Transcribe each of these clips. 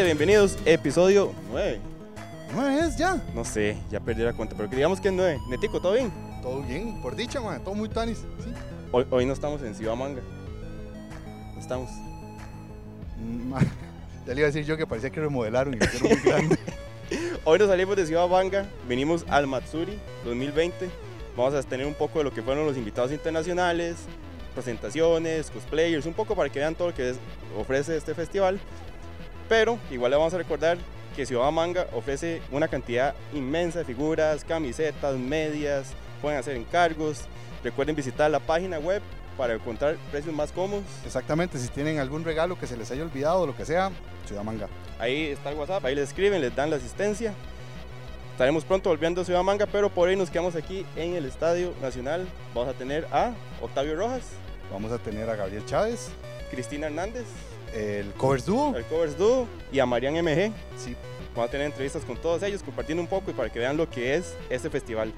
Gente, bienvenidos. Episodio 9. No es ya. No sé, ya perdí la cuenta, pero digamos que es 9. Netico, ¿todo bien? Todo bien, por dicha, man. Todo muy tanis. Sí. Hoy, hoy no estamos en Ciudad Manga. No estamos. Mm, Ya le iba a decir yo que parecía que remodelaron y lo hicieron muy grande. Hoy nos salimos de Ciudad Manga, venimos al Matsuri 2020. Vamos a tener un poco de lo que fueron los invitados internacionales, presentaciones, cosplayers, un poco para que vean todo lo que es- ofrece este festival. Pero igual le vamos a recordar que Ciudad Manga ofrece una cantidad inmensa de figuras, camisetas, medias, pueden hacer encargos. Recuerden visitar la página web para encontrar precios más cómodos. Exactamente, si tienen algún regalo que se les haya olvidado o lo que sea, Ciudad Manga. Ahí está el WhatsApp, ahí les escriben, les dan la asistencia. Estaremos pronto volviendo a Ciudad Manga, pero por hoy nos quedamos aquí en el Estadio Nacional. Vamos a tener a Octavio Rojas, Vamos a tener a Gabriel Chávez, Cristina Hernández, el Covers Duo. el Covers Duo y a Marian MG. Sí, Vamos a tener entrevistas con todos ellos, compartiendo un poco y para que vean lo que es este festival.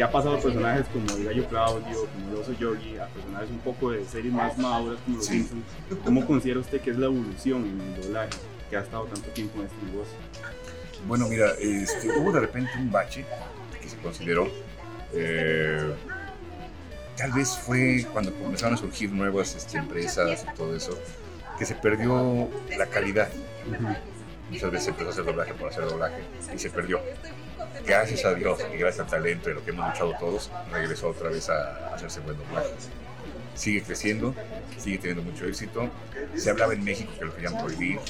Que ha pasado a personajes como el Gallo Claudio, como el Oso Yogi, a personajes un poco de series más maduras como los Simpsons. ¿Cómo considera usted que es la evolución en el doblaje que ha estado tanto tiempo en este negocio? Bueno, mira, este, hubo de repente un bache que se consideró. eh, tal vez fue cuando comenzaron a surgir nuevas este, empresas y todo eso, que se perdió la calidad. Muchas veces se empezó a hacer doblaje por hacer doblaje y se perdió. Gracias a Dios y gracias al talento y lo que hemos luchado todos, regresó otra vez a, hacerse buen doblaje. Sigue creciendo, sigue teniendo mucho éxito. Se hablaba en México que lo querían prohibir,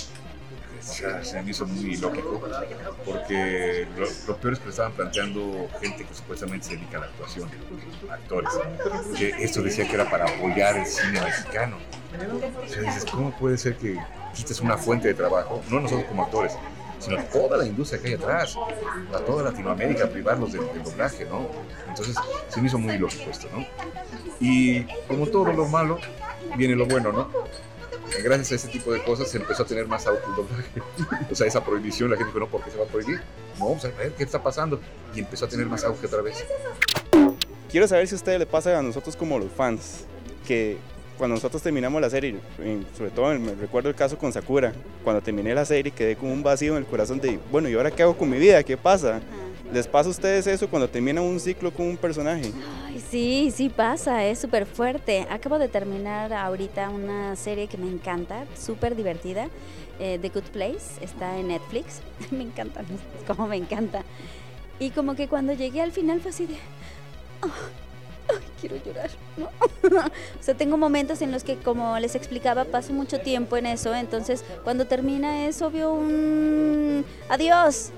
se, se me hizo muy lógico, porque lo, lo peor es que lo estaban planteando gente que supuestamente se dedica a la actuación, actores, que esto decía que era para apoyar el cine mexicano. O sea, dices, ¿cómo puede ser que quites una fuente de trabajo, no nosotros como actores, sino toda la industria que hay atrás, a toda Latinoamérica, privarlos del, del doblaje, ¿no? Entonces, se me hizo muy lógico esto, ¿no? Y como todo lo malo, viene lo bueno, ¿no? gracias a ese tipo de cosas se empezó a tener más auge el doblaje. O sea, esa prohibición, la gente dijo, no, ¿por qué se va a prohibir? No, vamos a ver qué está pasando. Y empezó a tener más auge otra vez. Quiero saber si a ustedes le pasa a nosotros como los fans, que cuando nosotros terminamos la serie, sobre todo me recuerdo el caso con Sakura, cuando terminé la serie quedé con un vacío en el corazón de, bueno, ¿y ahora qué hago con mi vida? ¿Qué pasa? ¿Les pasa a ustedes eso cuando terminan un ciclo con un personaje? Ay, sí, sí pasa, es súper fuerte. Acabo de terminar ahorita una serie que me encanta, súper divertida, eh, The Good Place, está en Netflix. me encanta, como me encanta. Y como que cuando llegué al final fue así de... "Ah, ay, quiero llorar, ¿no? o sea, tengo momentos en los que, como les explicaba, paso mucho tiempo en eso, entonces cuando termina es obvio un... Adiós,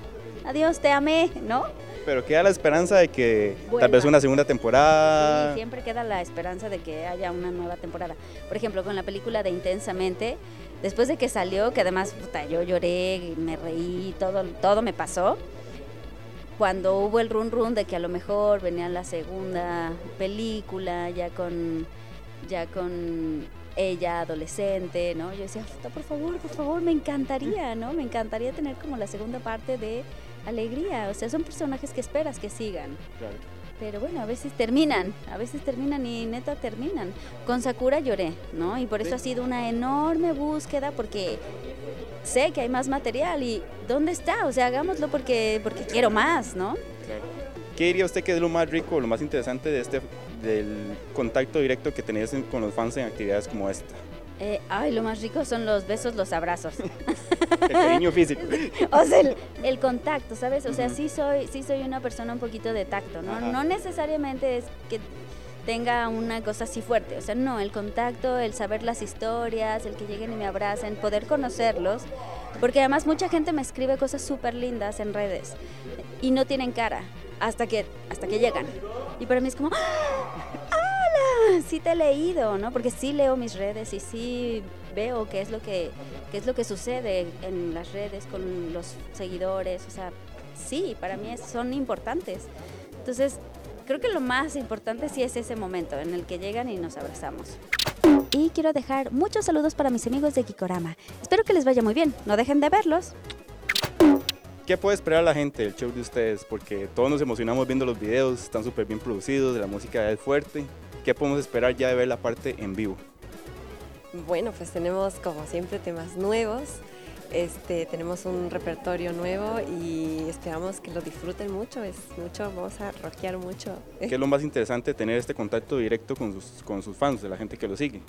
adiós, te amé, ¿no? Pero queda la esperanza de que tal vez una segunda temporada... Sí, siempre queda la esperanza de que haya una nueva temporada. Por ejemplo, con la película de Intensamente, después de que salió, que además puta, yo lloré, me reí, todo, todo me pasó. Cuando hubo el run run de que a lo mejor venía la segunda película, ya con, ya con ella adolescente, ¿no? Yo decía, por favor, por favor, me encantaría, ¿no? Me encantaría tener como la segunda parte de Alegría. O sea, son personajes que esperas que sigan. Claro. Pero bueno, a veces terminan, a veces terminan y neta terminan. Con Sakura lloré, ¿no? Y por eso Sí. ha sido una enorme búsqueda porque sé que hay más material y ¿dónde está? O sea, hagámoslo porque, porque quiero más, ¿no? ¿Qué diría usted que es lo más rico, lo más interesante de este, del contacto directo que tenés en- con los fans en actividades como esta? Eh, ay, lo más rico son los besos, los abrazos. El cariño físico. o sea, el, el contacto, ¿sabes? O sea, sí soy, sí soy una persona un poquito de tacto, ¿no? Ajá. No necesariamente es que tenga una cosa así fuerte. O sea, no, el contacto, el saber las historias, el que lleguen y me abracen, poder conocerlos. Porque además mucha gente me escribe cosas súper lindas en redes y no tienen cara hasta que, hasta que llegan. Y para mí es como, ¡Ah! ¡Hola! Sí te he leído, ¿no? Porque sí leo mis redes y sí veo qué es lo que, qué es lo que sucede en las redes con los seguidores. O sea, sí, para mí son importantes. Entonces, creo que lo más importante sí es ese momento en el que llegan y nos abrazamos. Y quiero dejar muchos saludos para mis amigos de Kikorama. Espero que les vaya muy bien. No dejen de verlos. ¿Qué puede esperar la gente del show de ustedes? Porque todos nos emocionamos viendo los videos, están súper bien producidos, la música es fuerte. ¿Qué podemos esperar ya de ver la parte en vivo? Bueno, pues tenemos como siempre temas nuevos. Este, tenemos un repertorio nuevo y esperamos que lo disfruten mucho, es mucho, vamos a rockear mucho. ¿Qué es lo más interesante tener este contacto directo con sus, con sus fans, de la gente que lo sigue?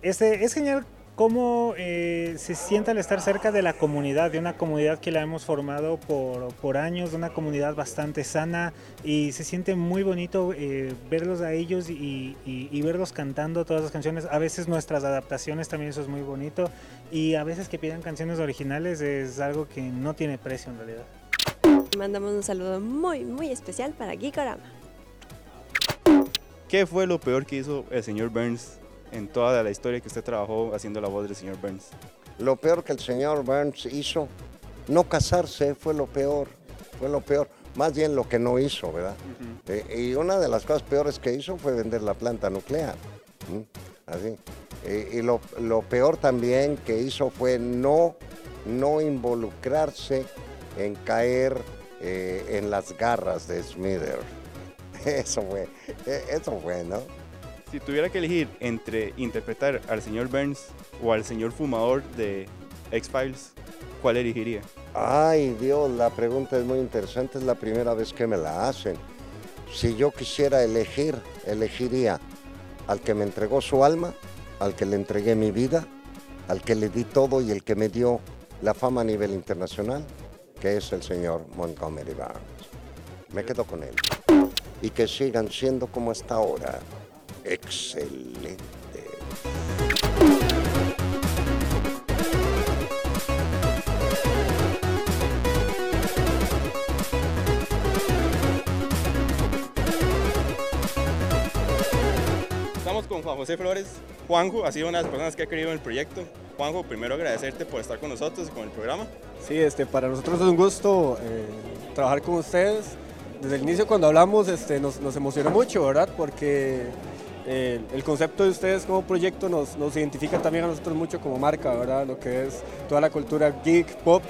Este, es genial cómo eh, se siente al estar cerca de la comunidad, de una comunidad que la hemos formado por, por años, de una comunidad bastante sana y se siente muy bonito eh, verlos a ellos y, y, y, verlos cantando todas las canciones. A veces nuestras adaptaciones también eso es muy bonito y a veces que pidan canciones originales es algo que no tiene precio en realidad. Mandamos un saludo muy, muy especial para Gikorama. ¿Qué fue lo peor que hizo el señor Burns en toda la historia que usted trabajó haciendo la voz del señor Burns? Lo peor que el señor Burns hizo, no casarse fue lo peor, fue lo peor, más bien lo que no hizo, ¿verdad? Uh -huh. eh, y una de las cosas peores que hizo fue vender la planta nuclear, ¿sí? así. Eh, y lo, lo, peor también que hizo fue no, no involucrarse en caer eh, en las garras de Smither. Eso fue, eso fue, ¿no? Si tuviera que elegir entre interpretar al señor Burns o al señor fumador de X-Files, ¿cuál elegiría? Ay, Dios, la pregunta es muy interesante, es la primera vez que me la hacen. Si yo quisiera elegir, elegiría al que me entregó su alma, al que le entregué mi vida, al que le di todo y el que me dio la fama a nivel internacional, que es el señor Montgomery Burns. Me quedo con él. Y que sigan siendo como hasta ahora. Excelente. Estamos con Juan José Flores. Juanjo ha sido una de las personas que ha querido en el proyecto. Juanjo, primero agradecerte por estar con nosotros y con el programa. Sí, este, para nosotros es un gusto eh, trabajar con ustedes. Desde el inicio cuando hablamos este, nos, nos emocionó mucho, ¿verdad? Porque eh, el concepto de ustedes como proyecto nos, nos, identifica también a nosotros mucho como marca, ¿verdad? Lo que es toda la cultura geek, pop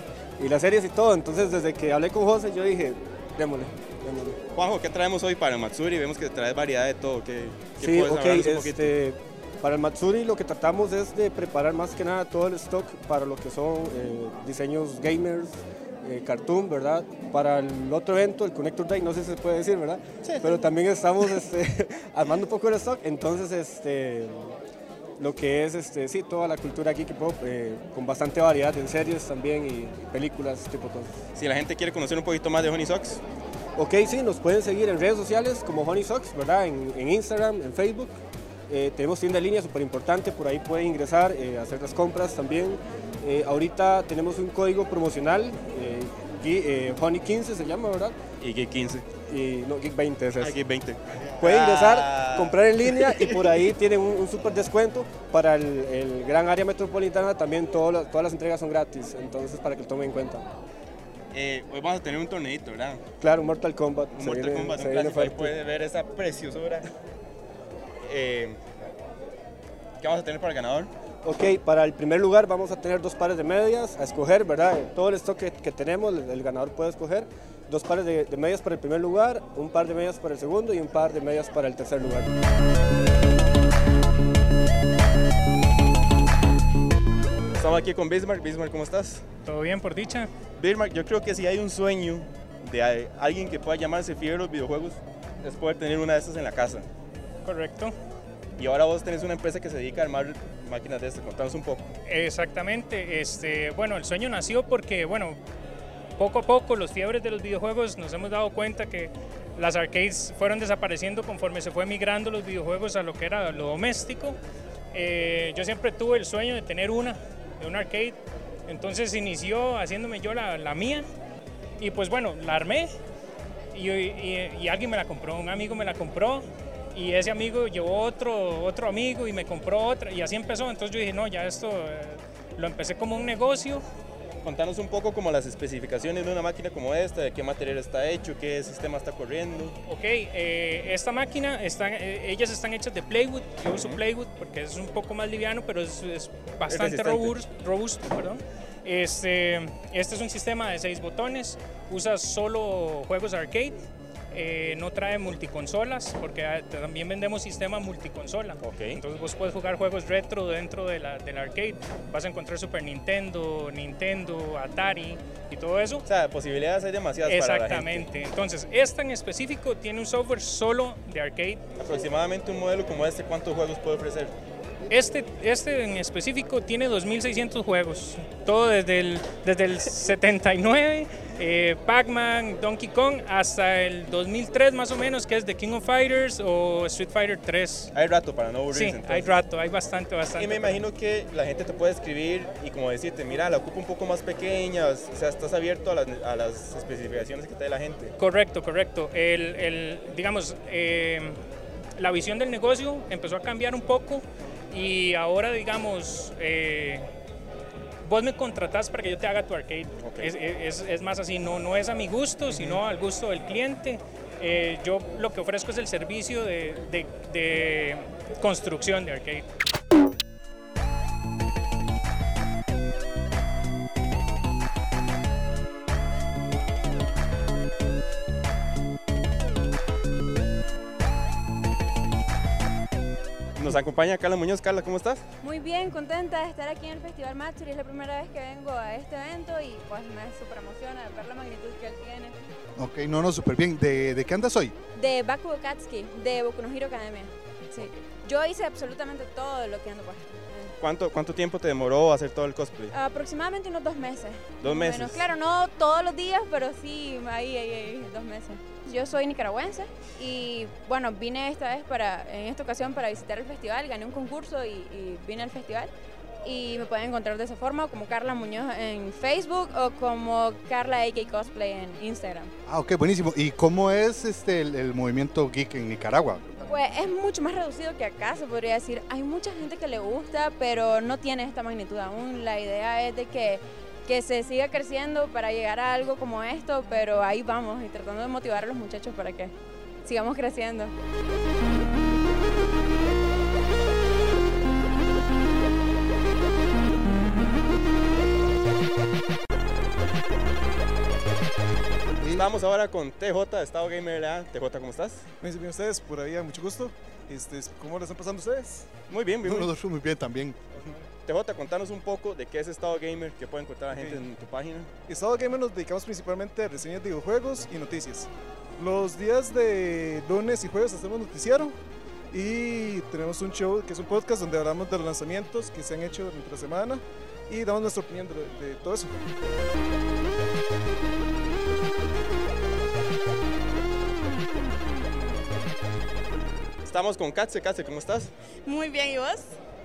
y las series y todo. Entonces, desde que hablé con José, yo dije, démosle, démosle. Juanjo, ¿qué traemos hoy para el Matsuri? Vemos que traes variedad de todo. ¿Qué, qué sí, ok, este, para el Matsuri lo que tratamos es de preparar más que nada todo el stock para lo que son eh, diseños gamers, eh, cartoon, ¿verdad? Para el otro evento, el Connector Day, no sé si se puede decir, ¿verdad? Sí. Pero también estamos este, armando un poco el stock, entonces este, lo que es, este, sí, toda la cultura geek pop, eh, con bastante variedad en series también y, y películas, tipo cosas. Si la gente quiere conocer un poquito más de Honey Socks. Ok, sí, nos pueden seguir en redes sociales como Honey Socks, ¿verdad? En, en Instagram, en Facebook. Eh, tenemos tienda en línea súper importante, por ahí pueden ingresar, eh, hacer las compras también. Eh, ahorita tenemos un código promocional, eh, Honey 15 se llama, ¿verdad? Y Geek 15. Y, no, Geek 20 es eso. Ah, Geek 20. Pueden ingresar, ah. comprar en línea y por ahí tienen un, un súper descuento. Para el, el, gran área metropolitana también todo, todas las entregas son gratis, entonces para que lo tomen en cuenta. Eh, hoy vamos a tener un torneito, ¿verdad? Claro, un Mortal Kombat. Un Mortal viene, Kombat, un clásico, ahí puede ver esa preciosura. Eh, ¿Qué vamos a tener para el ganador? Ok, para el primer lugar vamos a tener dos pares de medias a escoger, ¿verdad? Todo el stock que, que tenemos, el, el, ganador puede escoger dos pares de, de, medias para el primer lugar, un par de medias para el segundo y un par de medias para el tercer lugar. Estamos aquí con Bismarck. Bismarck, ¿cómo estás? Todo bien, por dicha. Bismarck, yo creo que si hay un sueño de alguien que pueda llamarse fiebre de los videojuegos, es poder tener una de estas en la casa. Correcto. Y ahora vos tenés una empresa que se dedica a armar máquinas de estas. Contanos un poco. Exactamente. Este, bueno, el sueño nació porque, bueno, poco a poco los fiebres de los videojuegos nos hemos dado cuenta que las arcades fueron desapareciendo conforme se fue migrando los videojuegos a lo que era lo doméstico. Eh, yo siempre tuve el sueño de tener una, de un arcade. Entonces inició haciéndome yo la, la mía. Y pues bueno, la armé y, y- y alguien me la compró, un amigo me la compró. Y ese amigo llevó otro, otro amigo y me compró otra. Y así empezó. Entonces yo dije, no, ya esto eh, lo empecé como un negocio. Contanos un poco como las especificaciones de una máquina como esta, de qué material está hecho, qué sistema está corriendo. Ok, eh, esta máquina, están, eh, ellas están hechas de plywood. Yo uso plywood porque es un poco más liviano, pero es, es bastante robusto, robusto. Perdón. Este, este es un sistema de seis botones. Usa solo juegos arcade. Eh, no trae multiconsolas porque ah, también vendemos sistema multiconsola. Entonces vos puedes jugar juegos retro dentro de la, del arcade. Vas a encontrar Super Nintendo, Nintendo, Atari y todo eso. O sea, posibilidades hay demasiadas para la gente. Exactamente. Entonces, esta en específico tiene un software solo de arcade. Aproximadamente un modelo como este, ¿cuántos juegos puede ofrecer? Este, este en específico tiene 2.600 juegos. Todo desde el, desde el 79, eh, Pac-Man, Donkey Kong, hasta el 2003 más o menos, que es The King of Fighters o Street Fighter 3. Hay rato para no aburrirse. Sí, entonces. hay rato, hay bastante, bastante. Y me imagino que la gente te puede escribir y como decirte, mira, la ocupo un poco más pequeña, o sea, estás abierto a las, a las especificaciones que te dé la gente. Correcto, correcto. El, el, digamos, eh, la visión del negocio empezó a cambiar un poco y ahora, digamos, eh, vos me contratás para que yo te haga tu arcade. Es, es- es más así, no, no es a mi gusto, sino al gusto del cliente. Eh, yo lo que ofrezco es el servicio de, de- de construcción de arcade. Nos acompaña Carla Muñoz. Carla, ¿cómo estás? Muy bien, contenta de estar aquí en el Festival Matsuri. Es la primera vez que vengo a este evento y pues me súper emociona ver la magnitud que él tiene. Ok, no, no, súper bien. ¿De, ¿De qué andas hoy? De Baku Katsuki, de Boku no Hero Academia. Sí. Yo hice absolutamente todo lo que ando pues. ¿Cuánto, ¿Cuánto tiempo te demoró hacer todo el cosplay? Aproximadamente unos dos meses. Dos meses. menos. Claro, no todos los días, pero sí, ahí, ahí, ahí, dos meses. Yo soy nicaragüense y bueno, vine esta vez para, en esta ocasión para visitar el festival, gané un concurso y, y vine al festival. Y me pueden encontrar de esa forma, como Carla Muñoz en Facebook o como Carla AK Cosplay en Instagram. Ah, ok, buenísimo. ¿Y cómo es este el, el movimiento geek en Nicaragua? Pues es mucho más reducido que acá, se podría decir. Hay mucha gente que le gusta, pero no tiene esta magnitud aún. La idea es de que, que se siga creciendo para llegar a algo como esto, pero ahí vamos y tratando de motivar a los muchachos para que sigamos creciendo. Estamos ahora con TJ de Estado Gamer LA. TJ, ¿cómo estás? Bien, bien ustedes, por ahí, mucho gusto. Este, ¿Cómo lo están pasando ustedes? Muy bien, bien. Nosotros muy bien también. TJ, contanos un poco de qué es Estado Gamer, qué puede encontrar la gente Ok. en tu página. Estado Gamer nos dedicamos principalmente a reseñas de videojuegos y noticias. Los días de lunes y jueves hacemos noticiero y tenemos un show que es un podcast donde hablamos de los lanzamientos que se han hecho durante la semana y damos nuestra opinión de, de todo eso. Estamos con Katze. Katze, ¿cómo estás? Muy bien, ¿y vos?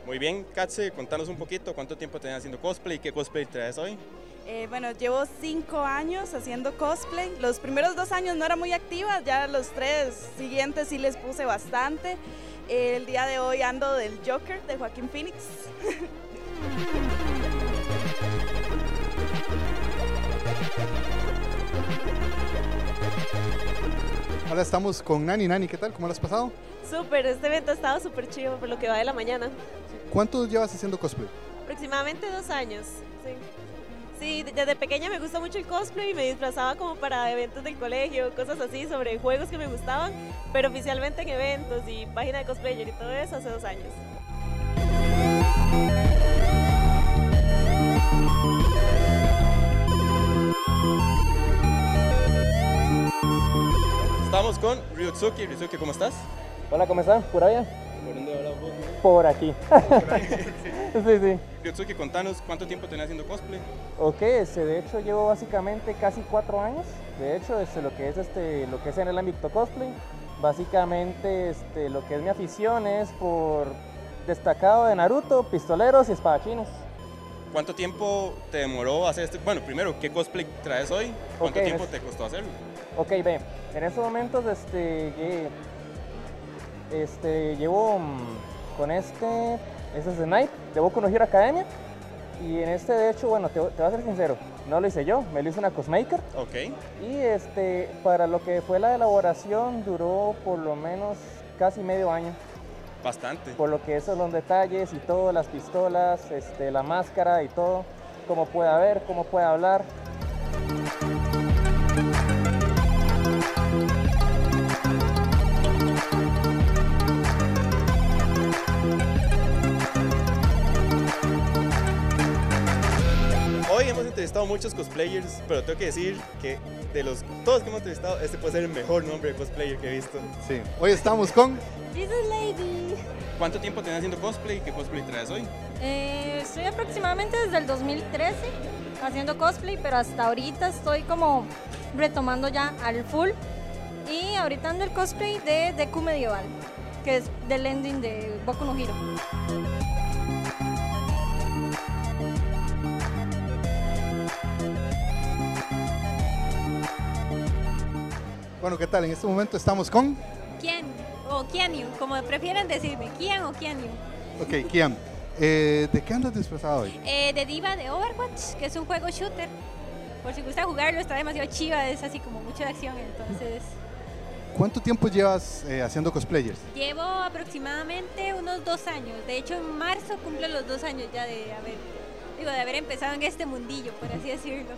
Muy bien, Katze, contanos un poquito cuánto tiempo tenías haciendo cosplay y qué cosplay traes hoy. Eh, bueno, llevo cinco años haciendo cosplay. Los primeros dos años no era muy activa, ya los tres siguientes sí les puse bastante. El día de hoy ando del Joker de Joaquín Phoenix. Ahora estamos con Nani. Nani, ¿qué tal? ¿Cómo lo has pasado? Súper, este evento ha estado súper chido por lo que va de la mañana. ¿Cuánto llevas haciendo cosplay? Aproximadamente dos años, sí. Sí, desde pequeña me gusta mucho el cosplay y me disfrazaba como para eventos del colegio, cosas así, sobre juegos que me gustaban, pero oficialmente en eventos y página de cosplayer y todo eso hace dos años. Estamos con Ryutsuki. Ryutsuki, ¿cómo estás? Hola, ¿cómo están? ¿Pura bien? ¿Por dónde hablas vos? Por aquí. sí, sí. Ryotsuki, contanos cuánto tiempo tenés haciendo cosplay. Ok, este, de hecho llevo básicamente casi cuatro años. De hecho, este, lo que es este, lo que es en el ámbito cosplay, básicamente este, lo que es mi afición es por destacado de Naruto, pistoleros y espadachines. ¿Cuánto tiempo te demoró hacer este? Bueno, primero, ¿qué cosplay traes hoy? ¿Cuánto tiempo te costó hacerlo? Ok, ve, en estos momentos este, este, llevo mm, con este, este es de Snipe, de Boku no Hero Academia. Y en este, de hecho, bueno, te, te voy a ser sincero, no lo hice yo, me lo hizo una cosmaker. Ok. Y este, para lo que fue la elaboración duró por lo menos casi medio año. Bastante. Por lo que esos son los detalles y todo, las pistolas, este, la máscara y todo, cómo puede ver, cómo puede hablar. Entrevistado muchos cosplayers, pero tengo que decir que de los todos que hemos entrevistado, este puede ser el mejor nombre de cosplayer que he visto. Sí. Hoy estamos con Jesus Lady. ¿Cuánto tiempo tenés haciendo cosplay? ¿Qué cosplay traes hoy? Eh, estoy aproximadamente desde el 2013 haciendo cosplay, pero hasta ahorita estoy como retomando ya al full. Y ahorita ando el cosplay de Deku Medieval, que es del ending de Boku no Hero. Bueno, ¿qué tal? En este momento estamos con. ¿Quién? O Kianyu, como prefieren decirme. ¿Quién o Kianyu? Ok, Kian. eh, ¿De qué andas disfrazado hoy? Eh, de Diva de Overwatch, que es un juego shooter. Por si gusta jugarlo, está demasiado chiva, es así como mucha acción, entonces... ¿Cuánto tiempo llevas eh, haciendo cosplayers? Llevo aproximadamente unos dos años. De hecho, en marzo cumplo los dos años ya de haber, digo, de haber empezado en este mundillo, por así decirlo.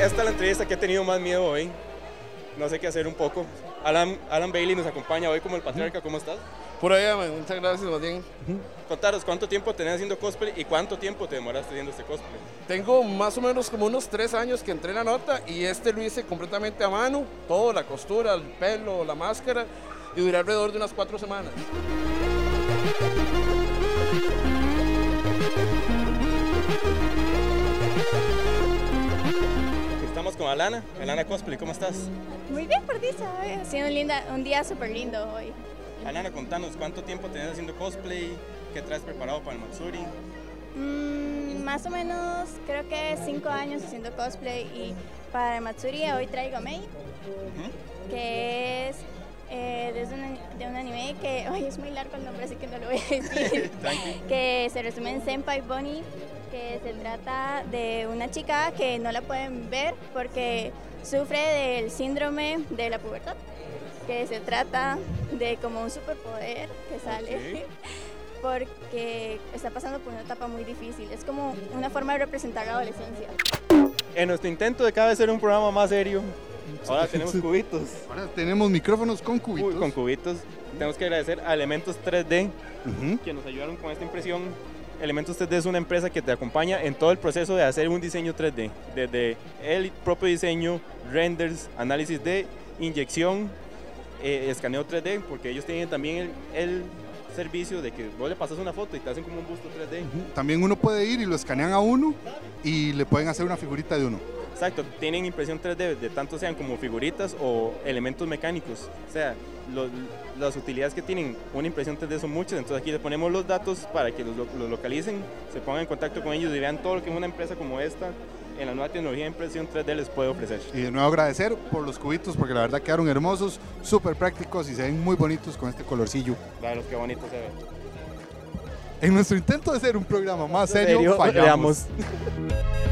Esta es la entrevista que he tenido más miedo hoy. No sé qué hacer un poco. Alan, Alan Bailey nos acompaña hoy como el patriarca. ¿Cómo estás? Por allá, man. muchas gracias, más bien. Contaros, ¿cuánto tiempo tenés haciendo cosplay y cuánto tiempo te demoraste haciendo este cosplay? Tengo más o menos como unos tres años que entré en la nota y este lo hice completamente a mano, todo, la costura, el pelo, la máscara, y duré alrededor de unas cuatro semanas. Con Alana. Alana Cosplay, ¿cómo estás? Muy bien, por dicha. Ha sido un, linda, un día súper lindo hoy. Alana, contanos, ¿cuánto tiempo tenés haciendo cosplay? ¿Qué traes preparado para el Matsuri? Mm, más o menos, creo que cinco años haciendo cosplay y para el Matsuri hoy traigo Mei, que es eh, desde un, de un anime que, hoy es muy largo el nombre, así que no lo voy a decir, que se resume en Senpai Bonnie, que se trata de una chica que no la pueden ver porque sufre del síndrome de la pubertad, que se trata de como un superpoder que sale Ok. porque está pasando por una etapa muy difícil. Es como una forma de representar la adolescencia. En nuestro intento de cada vez ser un programa más serio, ahora tenemos cubitos. Ahora tenemos micrófonos con cubitos. Con cubitos. Tenemos que agradecer a Elementos 3D que nos ayudaron con esta impresión. Elementos 3D es una empresa que te acompaña en todo el proceso de hacer un diseño 3D, desde el propio diseño, renders, análisis de inyección, eh, escaneo 3D, porque ellos tienen también el, el servicio de que vos le pasas una foto y te hacen como un busto 3D. También uno puede ir y lo escanean a uno y le pueden hacer una figurita de uno. Exacto, tienen impresión 3D de tanto sean como figuritas o elementos mecánicos. O sea, lo- las utilidades que tienen una impresión 3D son muchas, entonces aquí le ponemos los datos para que los, lo- los localicen, se pongan en contacto con ellos y vean todo lo que una empresa como esta en la nueva tecnología de impresión 3D les puede ofrecer. Y de nuevo agradecer por los cubitos porque la verdad quedaron hermosos, súper prácticos y se ven muy bonitos con este colorcillo. Los que bonito se ve. En nuestro intento de ser un programa más ¿En serio, serio? fallamos.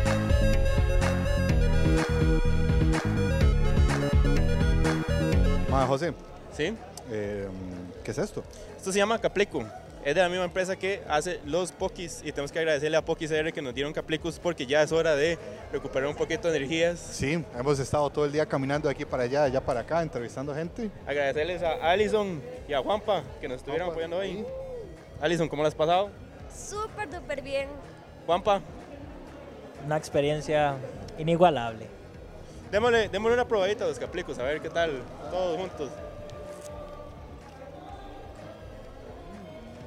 José. ¿Sí? eh, ¿Qué es esto? Esto se llama Caplico. Es de la misma empresa que hace los Pokis y tenemos que agradecerle a Pokis R que nos dieron Caplicos porque ya es hora de recuperar un poquito de energías. Sí, hemos estado todo el día caminando de aquí para allá, de allá para acá, entrevistando gente. Agradecerles a Alison y a Juanpa que nos estuvieron apoyando hoy. Alison, ¿cómo lo has pasado? Súper, duper bien. Juanpa, una experiencia inigualable. Démosle, démosle una probadita a los caplicos, a ver qué tal, todos juntos.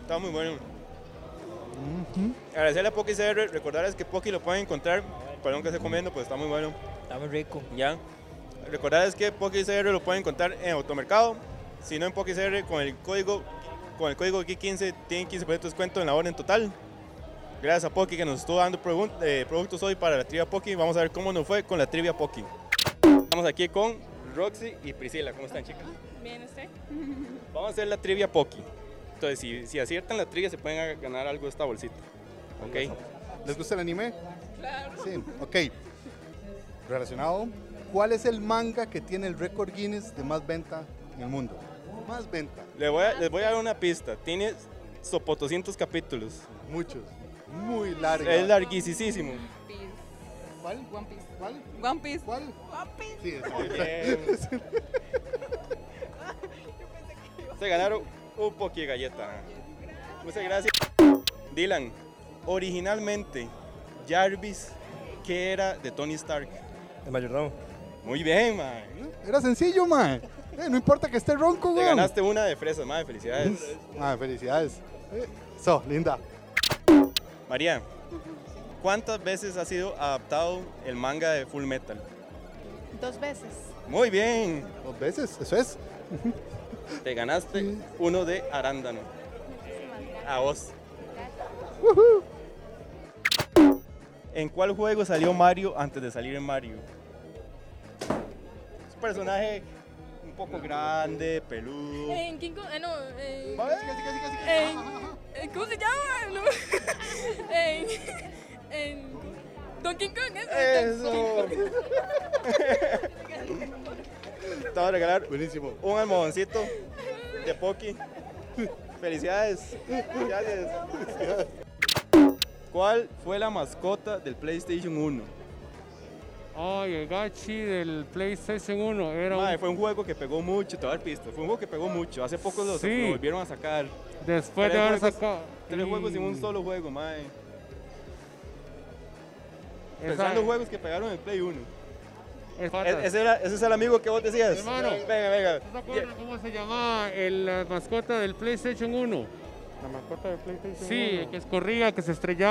Está muy bueno. Agradecerle a Poki CR, recordarles que Poki lo pueden encontrar, perdón que esté comiendo, pues está muy bueno. Está muy rico. Ya. Recordarles que Poki CR lo pueden encontrar en Automercado, si no en Poki CR con el código con el código G15 tienen 15% de descuento en la orden total. Gracias a Poki que nos estuvo dando eh, productos hoy para la trivia Poki. Vamos a ver cómo nos fue con la trivia Poki. Estamos aquí con Roxy y Priscila. ¿Cómo están, chicas? Bien, ¿usted? Vamos a hacer la trivia Poki. Entonces, si, si aciertan la trivia, se pueden ganar algo de esta bolsita. ¿Ok? ¿Les gusta el anime? Claro. Sí, ok. Relacionado, ¿cuál es el manga que tiene el récord Guinness de más venta en el mundo? Más venta. Les voy a, les voy a dar una pista. Tiene sopotoscientos capítulos. Muchos. Muy larga. Es larguísimo. ¿Cuál? One Piece. ¿Cuál? One Piece. ¿Cuál? One Piece. Sí, es- Muy bien. Se ganaron un poqui de galleta. Muchas gracias. Dylan, originalmente Jarvis, ¿qué era de Tony Stark? El mayordomo. Muy bien, man. Era sencillo, man. Eh, no importa que esté ronco, Te güey. ganaste una de fresas, madre. Felicidades. Ah, felicidades. Eh, So, linda. María, ¿cuántas veces ha sido adaptado el manga de Full Metal? Dos veces. Muy bien. Dos veces, eso es. Te ganaste uno de arándano. A vos. ¿En cuál juego salió Mario antes de salir en Mario? Es un personaje un poco grande, peludo. En King Kong, eh, no, en- ¿cómo se llama? No, en, en Donkey Kong, ¿es? Eso. Te voy a regalar Buenísimo. un almohadoncito de Poki. Felicidades. Felicidades. ¿Cuál fue la mascota del PlayStation 1? Ay, el gachi del PlayStation 1 era un- Mae, fue un juego que pegó mucho, te voy a dar pista. Fue un juego que pegó mucho. Hace poco lo, Sí. lo volvieron a sacar. Después de haber juegos- sacado- Tres y- juegos en un solo juego, mae. Pensando juegos que pegaron en Play 1. Es- E- ese, era, ese es el amigo que vos decías. Hermano. Venga, venga. ¿No te acuerdas cómo se llamaba el, la mascota del PlayStation 1? La mascota de PlayStation Sí, 1. que escorría, que se estrellaba.